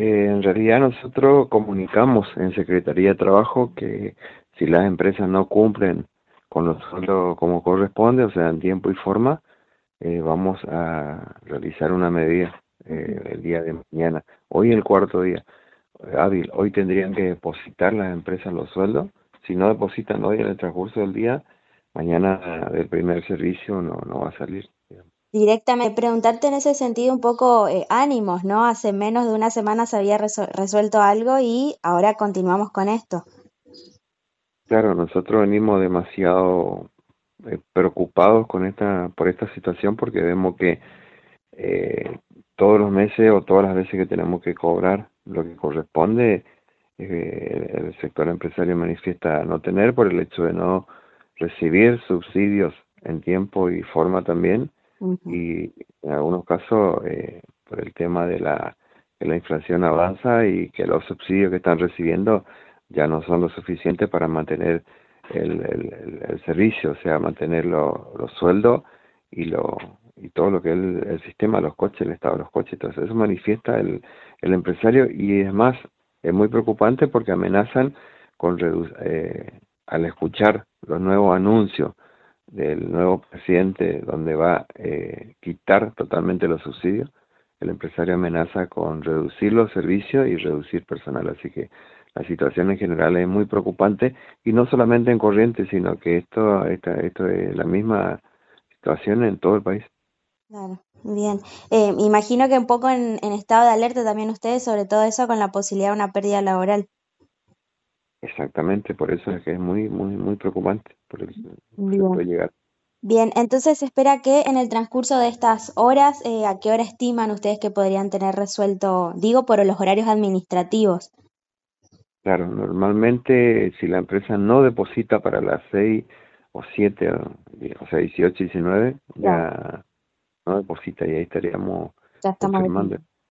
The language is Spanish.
Eh, en realidad nosotros comunicamos en Secretaría de Trabajo que si las empresas no cumplen con los sueldos como corresponde, o sea, en tiempo y forma, eh, vamos a realizar una medida eh, el día de mañana. Hoy el cuarto día hábil, hoy tendrían que depositar las empresas los sueldos. Si no depositan hoy en el transcurso del día, mañana del primer servicio no, no va a salir. Directamente, preguntarte en ese sentido un poco eh, ánimos, ¿no? Hace menos de una semana se había resuelto algo y ahora continuamos con esto. Claro, nosotros venimos demasiado eh, preocupados con esta por esta situación porque vemos que eh, todos los meses o todas las veces que tenemos que cobrar lo que corresponde, eh, el sector empresario manifiesta no tener por el hecho de no recibir subsidios en tiempo y forma también y en algunos casos eh, por el tema de la, que la inflación avanza y que los subsidios que están recibiendo ya no son lo suficiente para mantener el, el, servicio, o sea, mantener los sueldos y, lo, y todo lo que es el, sistema, los coches, el estado de los coches, entonces eso manifiesta el, el empresario y es más, es muy preocupante porque amenazan con eh, al escuchar los nuevos anuncios del nuevo presidente donde va a eh, quitar totalmente los subsidios, el empresario amenaza con reducir los servicios y reducir personal. Así que la situación en general es muy preocupante y no solamente en corriente, sino que esto, esta, esto es la misma situación en todo el país. Claro, bien. Eh, imagino que un poco en, estado de alerta también ustedes sobre todo eso con la posibilidad de una pérdida laboral. Exactamente, por eso es que es muy, muy, muy preocupante por el, puede llegar. Bien, entonces se espera que en el transcurso de estas horas, eh, ¿a qué hora estiman ustedes que podrían tener resuelto, digo, por los horarios administrativos? Claro, normalmente si la empresa no deposita para las 6 o 7, o sea, 18, 19, ya no deposita y ahí estaríamos ya estamos